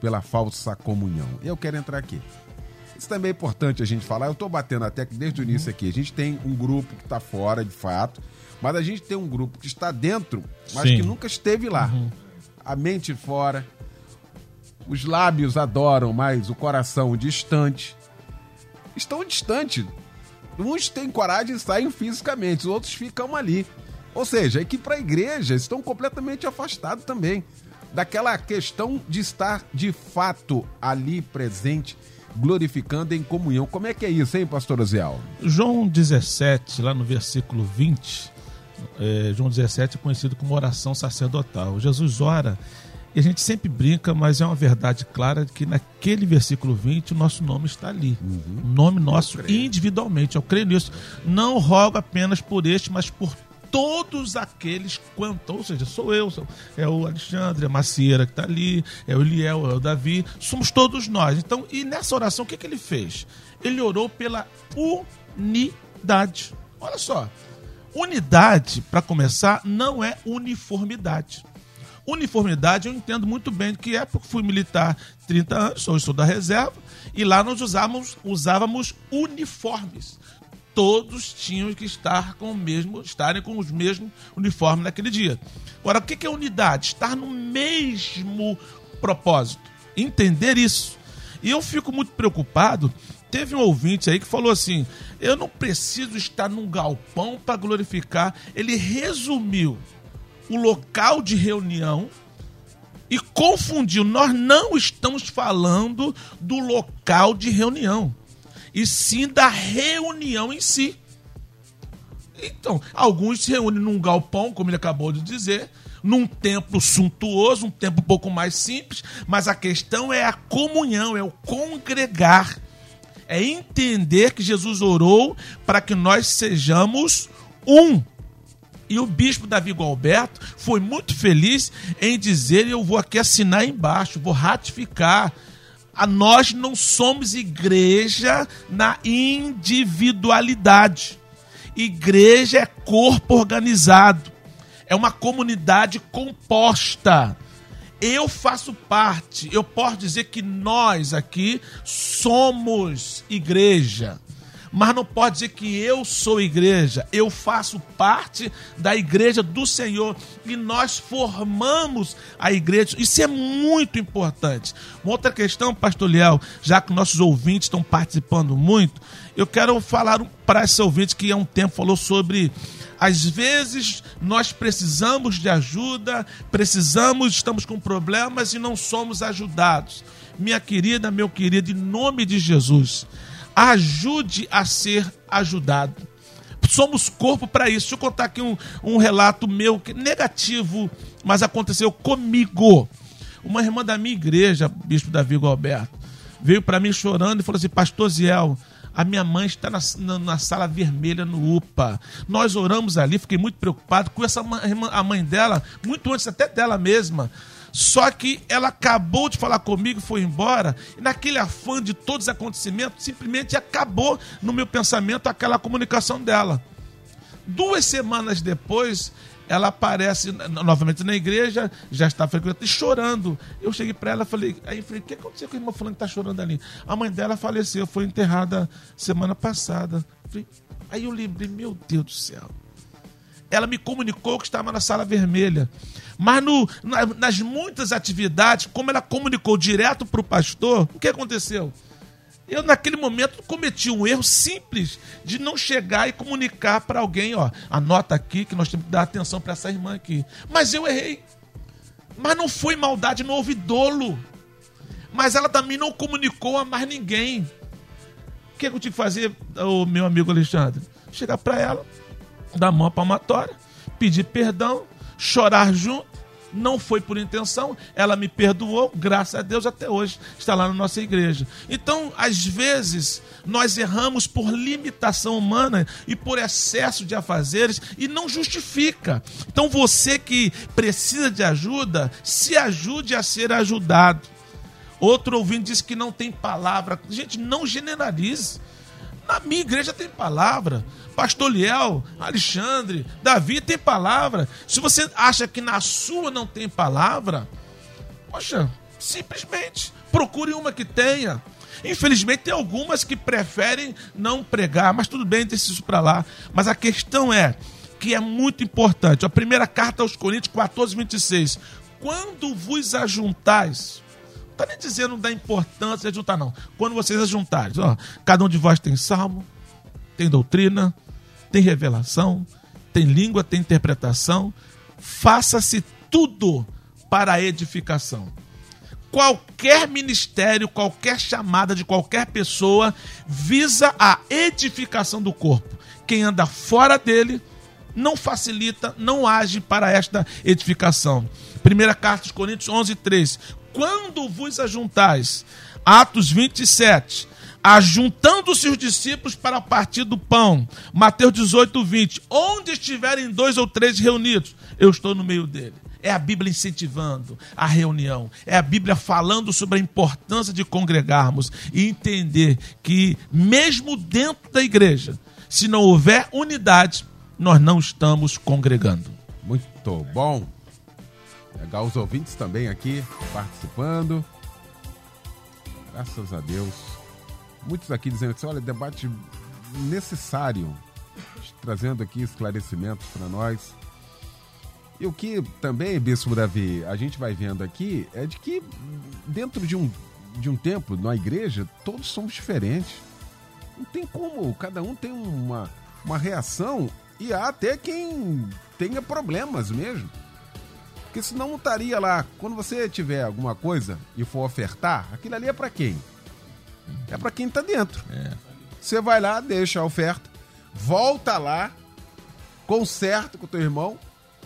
pela falsa comunhão? Eu quero entrar aqui. Isso também é importante a gente falar. Eu estou batendo até que desde o início aqui. A gente tem um grupo que está fora, de fato, mas a gente tem um grupo que está dentro, mas Sim. que nunca esteve lá. A mente fora, os lábios adoram, mas o coração distante. Estão distantes. Uns têm coragem e saem fisicamente, os outros ficam ali. Ou seja, é que para a igreja estão completamente afastados também daquela questão de estar de fato ali presente, glorificando em comunhão. Como é que é isso, hein, pastor Oziel? João 17, lá no versículo 20, é, João 17 é conhecido como oração sacerdotal. Jesus ora e a gente sempre brinca, mas é uma verdade clara que naquele versículo 20 o nosso nome está ali. O nome nosso individualmente. Eu creio nisso. Não rogo apenas por este, mas por todos aqueles quanto, ou seja, sou eu, sou- é o Alexandre, a Macieira que está ali, é o Eliel, é o Davi, somos todos nós. Então, e nessa oração, o que, que ele fez? Ele orou pela unidade. Olha só, unidade, para começar, não é uniformidade. Uniformidade eu entendo muito bem que é porque fui militar 30 anos, sou da reserva, e lá nós usávamos, usávamos uniformes. Todos tinham que estar com o mesmo, estarem com os mesmos uniformes naquele dia. Agora, o que é unidade? Estar no mesmo propósito. Entender isso. E eu fico muito preocupado. Teve um ouvinte aí que falou assim: eu não preciso estar num galpão para glorificar. Ele resumiu o local de reunião e confundiu. Nós não estamos falando do local de reunião, e sim da reunião em si. Então, alguns se reúnem num galpão, como ele acabou de dizer, num templo suntuoso, um templo um pouco mais simples, mas a questão é a comunhão, é o congregar. É entender que Jesus orou para que nós sejamos um. E o bispo Davi Gualberto foi muito feliz em dizer, eu vou aqui assinar embaixo, vou ratificar. A nós não somos igreja na individualidade. Igreja é corpo organizado. É uma comunidade composta. Eu faço parte, eu posso dizer que nós aqui somos igreja mas não pode dizer que eu sou igreja. Eu faço parte da igreja do Senhor e nós formamos a igreja. Isso é muito importante. Uma outra questão, Pastor Liel, já que nossos ouvintes estão participando muito, eu quero falar para esse ouvinte que há um tempo falou sobre. Às vezes nós precisamos de ajuda, precisamos, estamos com problemas e não somos ajudados. Minha querida, meu querido, em nome de Jesus, ajude a ser ajudado. Somos corpo para isso. Deixa eu contar aqui um, um relato meu que- negativo, mas aconteceu comigo. Uma irmã da minha igreja, bispo Davi Alberto, veio para mim chorando e falou assim: Pastor Ziel, a minha mãe está na, na- na sala vermelha no UPA. Nós oramos ali, fiquei muito preocupado com essa a mãe dela, muito antes até dela mesma. Só que ela acabou de falar comigo, foi embora, e naquele afã de todos os acontecimentos, simplesmente acabou no meu pensamento aquela comunicação dela. Duas semanas depois, ela aparece no- novamente na igreja, já está frequentando, e chorando. Eu cheguei para ela e falei, aí eu falei, o que aconteceu com a irmã fulano que está chorando ali? A mãe dela faleceu, foi enterrada semana passada. Falei, Aí eu lembrei, meu Deus do céu ela me comunicou que estava na sala vermelha. Mas no- na- nas muitas atividades, como ela comunicou direto para o pastor, o que aconteceu? Eu, naquele momento, cometi um erro simples de não chegar e comunicar para alguém: ó, anota aqui que nós temos que dar atenção para essa irmã aqui. Mas eu errei. Mas não foi maldade, não houve dolo. Mas ela também não comunicou a mais ninguém. O que, que eu tive que fazer, o meu amigo Alexandre? Chegar para ela, dar mão palmatória, pedir perdão, chorar junto não foi por intenção, ela me perdoou, graças a Deus, até hoje está lá na nossa igreja. Então, às vezes, nós erramos por limitação humana e por excesso de afazeres e não justifica. Então, você que precisa de ajuda, se ajude a ser ajudado. Outro ouvinte disse que não tem palavra. Gente, não generalize. Na minha igreja tem palavra. Pastor Liel, Alexandre, Davi tem palavra. Se você acha que na sua não tem palavra, poxa, simplesmente procure uma que tenha. Infelizmente tem algumas que preferem não pregar, mas tudo bem, deixa isso para lá. Mas a questão é que é muito importante. A primeira carta aos Coríntios 14, 26. Quando vos ajuntais, não está nem dizendo da importância de ajuntar, não. Quando vocês ajuntarem, ó, cada um de vós tem salmo, tem doutrina, tem revelação, tem língua, tem interpretação. Faça-se tudo para a edificação. Qualquer ministério, qualquer chamada de qualquer pessoa visa a edificação do corpo. Quem anda fora dele não facilita, não age para esta edificação. Primeira carta de Coríntios 11, 3. Quando vos ajuntais, Atos 27, ajuntando-se os discípulos para partir do pão. Mateus 18, 20. Onde estiverem dois ou três reunidos, eu estou no meio dele. É a Bíblia incentivando a reunião. É a Bíblia falando sobre a importância de congregarmos e entender que, mesmo dentro da igreja, se não houver unidade, nós não estamos congregando. Muito bom. Legal os ouvintes também aqui participando. Graças a Deus. Muitos aqui dizendo assim: olha, debate necessário, trazendo aqui esclarecimentos para nós. E o que também, Bispo Davi, a gente vai vendo aqui é de que dentro de um, de um tempo, na igreja, todos somos diferentes. Não tem como, cada um tem uma, uma reação e há até quem tenha problemas mesmo. Porque senão não estaria lá. Quando você tiver alguma coisa e for ofertar, aquilo ali é para quem? É para quem tá dentro. É. Você vai lá, deixa a oferta, volta lá, conserta com o teu irmão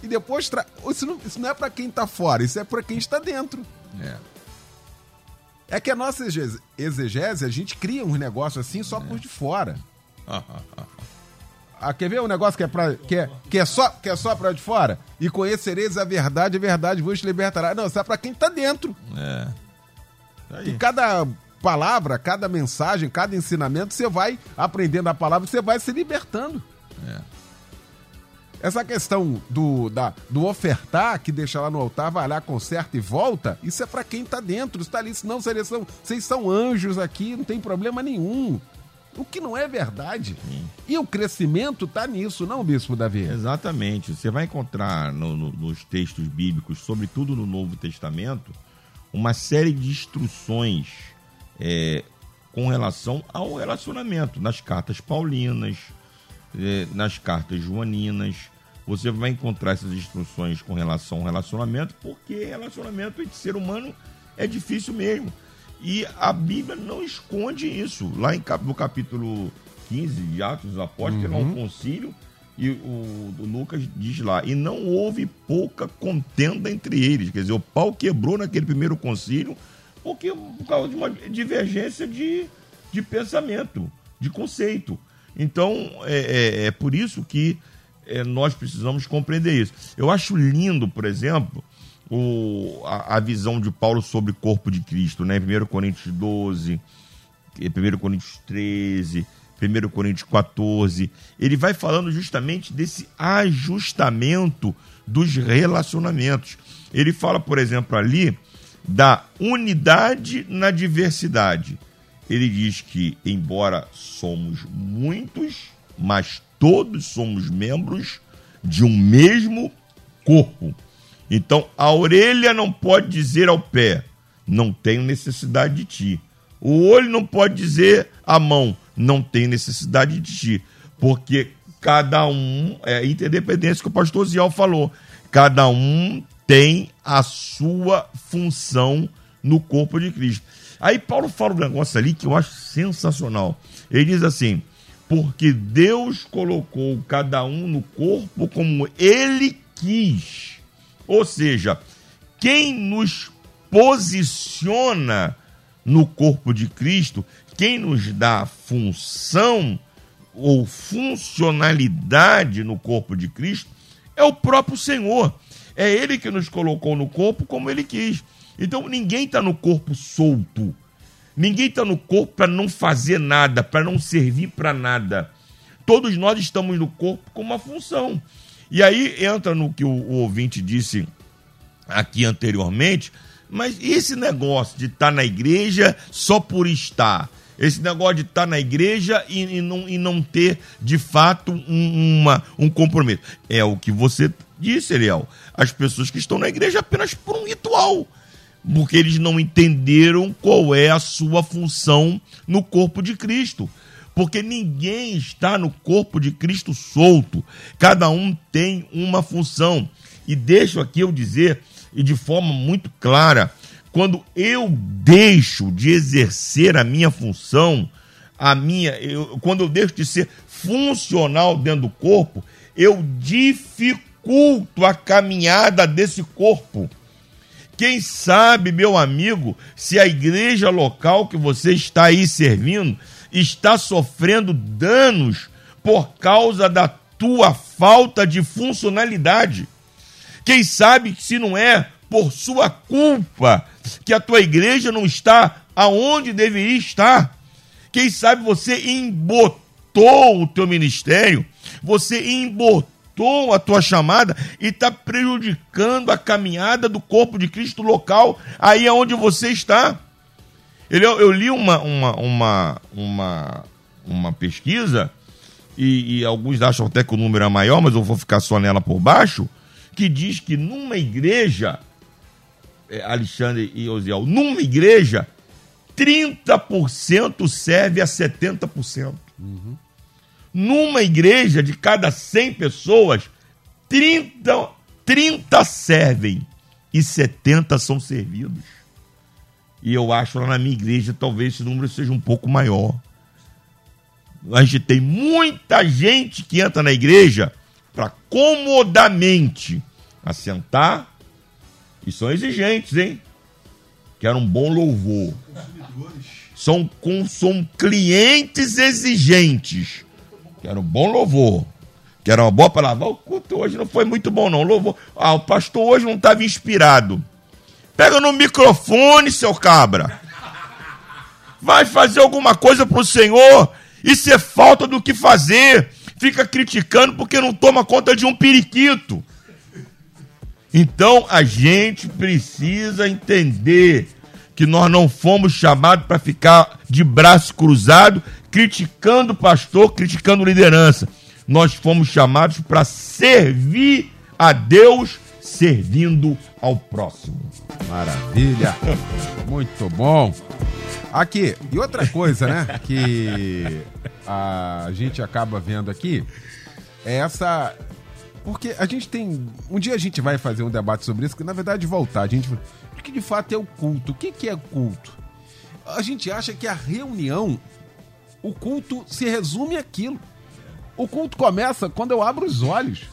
e depois tra... isso, não, isso não é para quem tá fora, isso é para quem está dentro. É. É que a nossa exegese- a gente cria uns negócios assim só por de fora. Ah, quer ver um negócio que é, pra, que é, que é só, que é só pra de fora? E conhecereis a verdade, a verdade vos libertará. Não, isso é pra quem tá dentro. É. Tá E aí. cada palavra, cada mensagem, cada ensinamento, você vai aprendendo a palavra, você vai se libertando. É. Essa questão do, da, do ofertar, que deixa lá no altar, vai lá, conserta e volta, isso é pra quem tá dentro, está ali, senão vocês são, vocês são anjos aqui, não tem problema nenhum. O que não é verdade. E o crescimento tá nisso, não, Bispo Davi? Exatamente. Você vai encontrar no- no- nos textos bíblicos, sobretudo no Novo Testamento, uma série de instruções é, com relação ao relacionamento. Nas cartas paulinas, é, nas cartas joaninas, você vai encontrar essas instruções com relação ao relacionamento, porque relacionamento entre ser humano é difícil mesmo. E a Bíblia não esconde isso. Lá em, no capítulo 15 de Atos dos Apóstolos, que é um concílio, e o, o Lucas diz lá, e não houve pouca contenda entre eles. Quer dizer, o pau quebrou naquele primeiro concílio, porque por causa de uma divergência de, de pensamento, de conceito. Então, é, é- é por isso que é, nós precisamos compreender isso. Eu acho lindo, por exemplo, o, a, a visão de Paulo sobre o corpo de Cristo, né? 1 Coríntios 12, 1 Coríntios 13, 1 Coríntios 14. Ele vai falando justamente desse ajustamento dos relacionamentos. Ele fala, por exemplo, ali da unidade na diversidade. Ele diz que, embora somos muitos, mas todos somos membros de um mesmo corpo. Então, a orelha não pode dizer ao pé, não tenho necessidade de ti. O olho não pode dizer à mão, não tenho necessidade de ti. Porque cada um, é interdependência que o pastor Ziel falou, cada um tem a sua função no corpo de Cristo. Aí Paulo fala um negócio ali que eu acho sensacional. Ele diz assim: porque Deus colocou cada um no corpo como ele quis. Ou seja, quem nos posiciona no corpo de Cristo, quem nos dá função ou funcionalidade no corpo de Cristo é o próprio Senhor. É Ele que nos colocou no corpo como Ele quis. Então ninguém está no corpo solto. Ninguém está no corpo para não fazer nada, para não servir para nada. Todos nós estamos no corpo com uma função. E aí entra no que o, o ouvinte disse aqui anteriormente, mas esse negócio de estar tá na igreja só por estar? Esse negócio de estar tá na igreja e, e, não, e não ter, de fato, um, uma, um compromisso. É o que você disse, Eliel. As pessoas que estão na igreja apenas por um ritual. Porque eles não entenderam qual é a sua função no corpo de Cristo. Porque ninguém está no corpo de Cristo solto. Cada um tem uma função. E deixo aqui eu dizer, e de forma muito clara, quando eu deixo de exercer a minha função, a minha, eu, quando eu deixo de ser funcional dentro do corpo, eu dificulto a caminhada desse corpo. Quem sabe, meu amigo, se a igreja local que você está aí servindo está sofrendo danos por causa da tua falta de funcionalidade. Quem sabe se não é por sua culpa que a tua igreja não está aonde deveria estar. Quem sabe você embotou o teu ministério, você embotou a tua chamada e está prejudicando a caminhada do corpo de Cristo local, aí aonde você está. Eu, eu li uma, uma, uma, uma, uma pesquisa, e, e alguns acham até que o número é maior, mas eu vou ficar só nela por baixo, que diz que numa igreja é, Alexandre e Osiel, numa igreja, 30% serve a 70%. Uhum. Numa igreja de cada 100 pessoas, 30, 30 servem e 70 são servidos. E eu acho lá na minha igreja talvez esse número seja um pouco maior. A gente tem muita gente que entra na igreja para comodamente assentar, e são exigentes, hein? Quero um bom louvor. São, com, são clientes exigentes. Quero um bom louvor. Quero uma boa palavra. O culto hoje não foi muito bom, não. Louvor. Ah, o pastor hoje não estava inspirado. Pega no microfone, seu cabra. Vai fazer alguma coisa pro Senhor. Isso é falta do que fazer. Fica criticando porque não toma conta de um periquito. Então a gente precisa entender que nós não fomos chamados para ficar de braço cruzado criticando o pastor, criticando liderança. Nós fomos chamados para servir a Deus servindo ao próximo. Maravilha! Muito bom. Aqui, e outra coisa, né, que a gente acaba vendo aqui é essa porque a gente tem. Um dia a gente vai fazer um debate sobre isso, que na verdade voltar. A gente. O que de fato é o culto? O que, que é culto? A gente acha que a reunião, o culto se resume àquilo. O culto começa quando eu abro os olhos.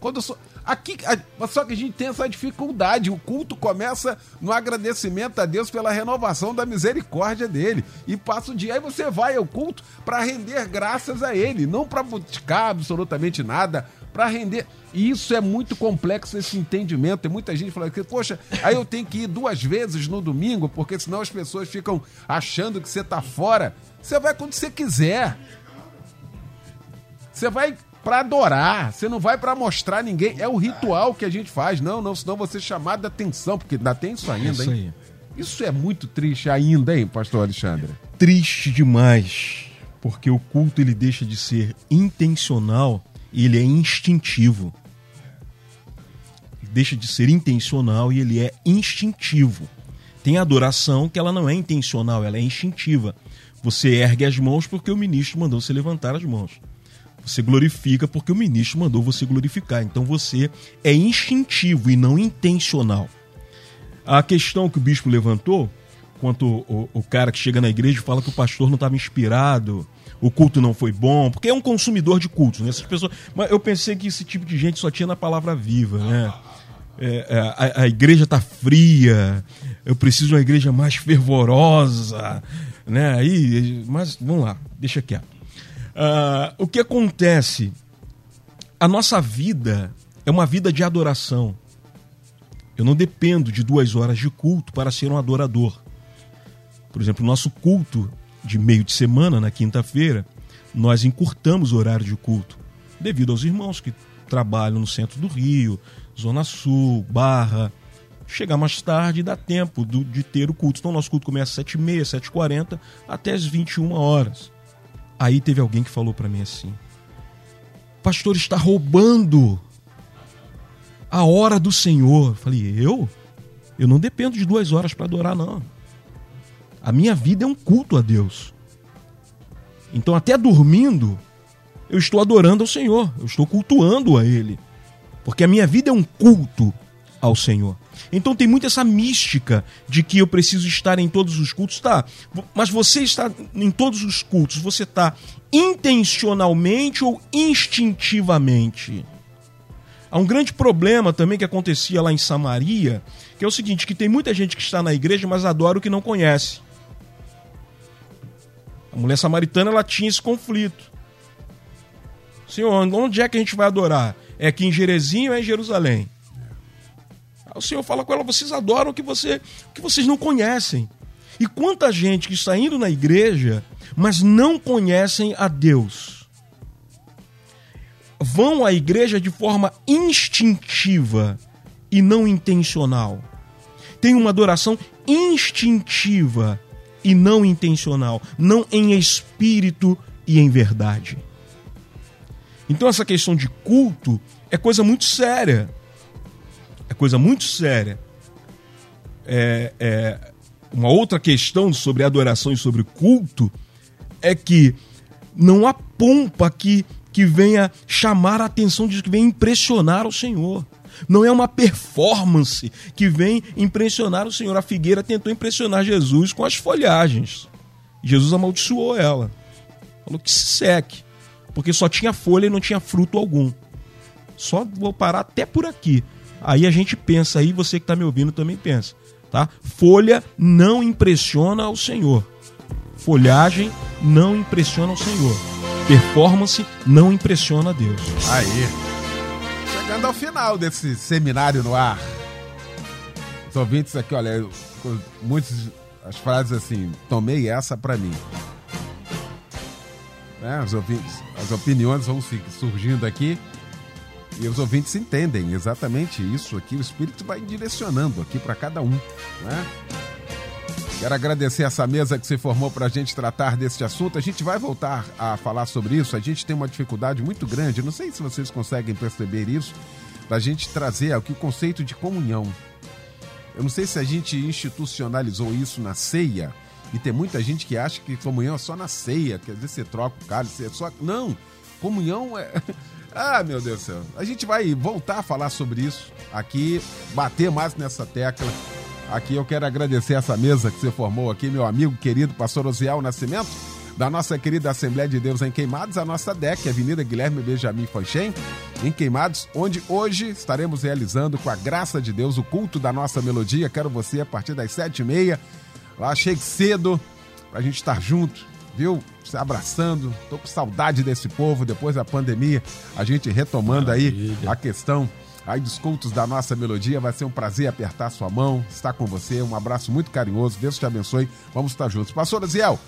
Quando eu sou. Aqui, só que a gente tem essa dificuldade. O culto começa no agradecimento a Deus pela renovação da misericórdia dele. E passa o dia. Aí você vai ao culto para render graças a ele, não para buscar absolutamente nada, para render. E isso é muito complexo, esse entendimento. Tem muita gente falando que, poxa, aí eu tenho que ir duas vezes no domingo, porque senão as pessoas ficam achando que você está fora. Você vai quando você quiser. Você vai para adorar, você não vai para mostrar ninguém. É o ritual que a gente faz. Não, não, senão você é chamado de atenção, porque ainda tem isso ainda, isso hein? Isso é muito triste ainda, hein, pastor Alexandre? Triste demais, porque o culto ele deixa de ser intencional ele é instintivo. Deixa de ser intencional e ele é instintivo. Tem adoração que ela não é intencional, ela é instintiva. Você ergue as mãos porque o ministro mandou você levantar as mãos. Você glorifica porque o ministro mandou você glorificar. Então você é instintivo e não intencional. A questão que o bispo levantou, quanto o, o cara que chega na igreja e fala que o pastor não estava inspirado, o culto não foi bom, porque é um consumidor de cultos, né? Essas pessoas, mas eu pensei que esse tipo de gente só tinha na palavra viva, né? é, é, a, a, igreja está fria, eu preciso de uma igreja mais fervorosa, né? Aí, mas vamos lá, deixa quieto. Uh, o que acontece? A nossa vida é uma vida de adoração. Eu não dependo de duas horas de culto para ser um adorador. Por exemplo, o nosso culto de meio de semana, na quinta-feira, nós encurtamos o horário de culto, devido aos irmãos que trabalham no centro do Rio, Zona Sul, Barra. Chegar mais tarde dá tempo de ter o culto. Então, nosso culto começa às 7h30, 7h40 até as 21 horas. Aí teve alguém que falou para mim assim: Pastor, está roubando a hora do Senhor. Eu falei: Eu? Eu não dependo de duas horas para adorar, não. A minha vida é um culto a Deus. Então, até dormindo, eu estou adorando ao Senhor, eu estou cultuando a Ele. Porque a minha vida é um culto ao Senhor. Então tem muito essa mística de que eu preciso estar em todos os cultos. Tá, mas você está em todos os cultos, você está intencionalmente ou instintivamente? Há um grande problema também que acontecia lá em Samaria, que é o seguinte, que tem muita gente que está na igreja, mas adora o que não conhece. A mulher samaritana ela tinha esse conflito. Senhor, onde é que a gente vai adorar? É aqui em Jerezinho ou é em Jerusalém? O Senhor fala com ela: vocês adoram o que, você, o que vocês não conhecem. E quanta gente que está indo na igreja, mas não conhecem a Deus. Vão à igreja de forma instintiva e não intencional. Tem uma adoração instintiva e não intencional, não em espírito e em verdade. Então essa questão de culto é coisa muito séria. É coisa muito séria. É, é, uma outra questão sobre adoração e sobre culto é que não há pompa que, que venha chamar a atenção disso, que venha impressionar o Senhor. Não é uma performance que vem impressionar o Senhor. A figueira tentou impressionar Jesus com as folhagens. Jesus amaldiçoou ela. Falou que se seque porque só tinha folha e não tinha fruto algum. Só vou parar até por aqui. Aí a gente pensa, aí você que está me ouvindo também pensa, tá? Folha não impressiona o Senhor. Folhagem não impressiona o Senhor. Performance não impressiona Deus. Aí. Chegando ao final desse seminário no ar. Os ouvintes aqui, olha, muitas as frases assim, tomei essa para mim. Né? Ouvintes, as opiniões vão surgindo aqui e os ouvintes entendem exatamente isso aqui. O Espírito vai direcionando aqui para cada um. Né? Quero agradecer essa mesa que se formou para a gente tratar deste assunto. A gente vai voltar a falar sobre isso. A gente tem uma dificuldade muito grande. Não sei se vocês conseguem perceber isso. Da gente trazer aqui o conceito de comunhão. Eu não sei se a gente institucionalizou isso na ceia e tem muita gente que acha que comunhão é só na ceia, quer dizer, você troca o cálice, é só. Não! Comunhão é. *laughs* Ah, meu Deus do céu. A gente vai voltar a falar sobre isso aqui, bater mais nessa tecla. Aqui eu quero agradecer essa mesa que você formou aqui, meu amigo querido pastor Osiel Nascimento, da nossa querida Assembleia de Deus em Queimados, a nossa DEC, Avenida Guilherme Benjamin Fanchen, em Queimados, onde hoje estaremos realizando, com a graça de Deus, o culto da nossa melodia. Quero você a partir das sete e meia Lá chegue cedo pra gente estar junto, viu? Se abraçando. Tô com saudade desse povo depois da pandemia. A gente retomando Maravilha. aí a questão aí dos cultos da nossa melodia. Vai ser um prazer apertar sua mão, estar com você. Um abraço muito carinhoso. Deus te abençoe. Vamos estar juntos. Pastor Aziel,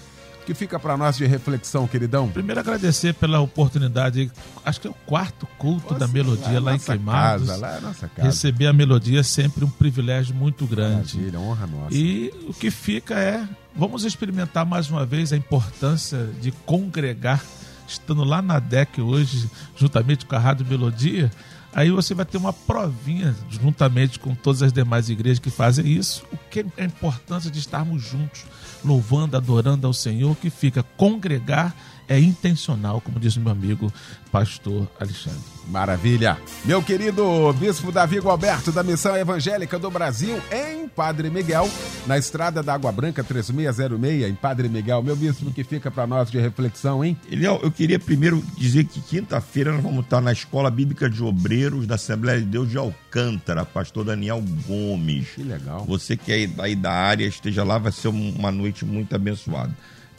que fica para nós de reflexão, queridão? Primeiro agradecer pela oportunidade, acho que é o quarto culto Nossa, da melodia lá, lá em Queimados. Casa, lá é nossa casa. Receber a melodia é sempre um privilégio muito grande. Maravilha, honra nossa. E o que fica é, vamos experimentar mais uma vez a importância de congregar, estando lá na DEC hoje, juntamente com a Rádio Melodia, Aí você vai ter uma provinha juntamente com todas as demais igrejas que fazem isso. O que é a importância de estarmos juntos, louvando, adorando ao Senhor, que fica congregar é intencional, como diz o meu amigo pastor Alexandre. Maravilha. Meu querido bispo Davi Alberto da Missão Evangélica do Brasil em Padre Miguel, na estrada da Água Branca 3606, em Padre Miguel. Meu bispo, que fica para nós de reflexão, hein? Eliel, eu queria primeiro dizer que quinta-feira nós vamos estar na Escola Bíblica de Obreiros da Assembleia de Deus de Alcântara, pastor Daniel Gomes. Que legal. Você que é aí da área, esteja lá, vai ser uma noite muito abençoada.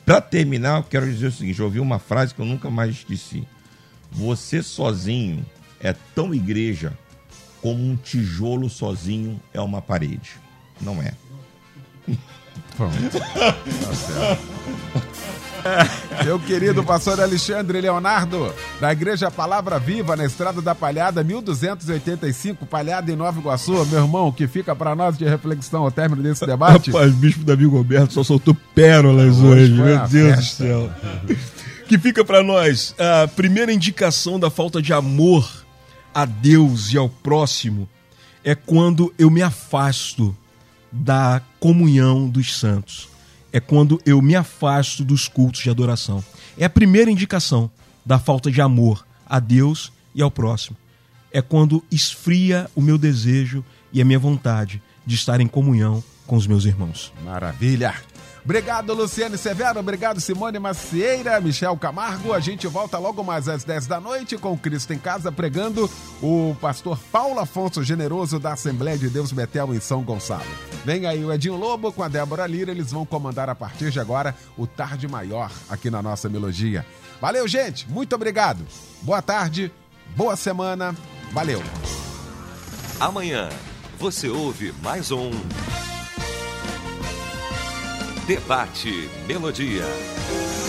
Para terminar, eu quero dizer o seguinte: eu ouvi uma frase que eu nunca mais esqueci. Você sozinho é tão igreja como um tijolo sozinho é uma parede. Não é. Pronto. *laughs* Tá certo. *laughs* Meu querido pastor Alexandre Leonardo, da Igreja Palavra Viva, na Estrada da Palhada, 1285, Palhada em Nova Iguaçu. Meu irmão, que fica para nós de reflexão ao término desse debate. Rapaz, bispo Davi Roberto só soltou pérolas hoje, meu Deus do céu. *laughs* que fica para nós a primeira indicação da falta de amor a Deus e ao próximo é quando eu me afasto da comunhão dos santos. É quando eu me afasto dos cultos de adoração. É a primeira indicação da falta de amor a Deus e ao próximo. É quando esfria o meu desejo e a minha vontade de estar em comunhão com os meus irmãos. Maravilha! Obrigado, Luciane Severo. Obrigado, Simone Macieira, Michel Camargo. A gente volta logo mais às 10 da noite com Cristo em Casa, pregando o pastor Paulo Afonso Generoso da Assembleia de Deus Betel em São Gonçalo. Vem aí o Edinho Lobo com a Débora Lira. Eles vão comandar a partir de agora o Tarde Maior aqui na nossa melodia. Valeu, gente. Muito obrigado. Boa tarde, boa semana. Valeu. Amanhã você ouve mais um. Debate Melodia.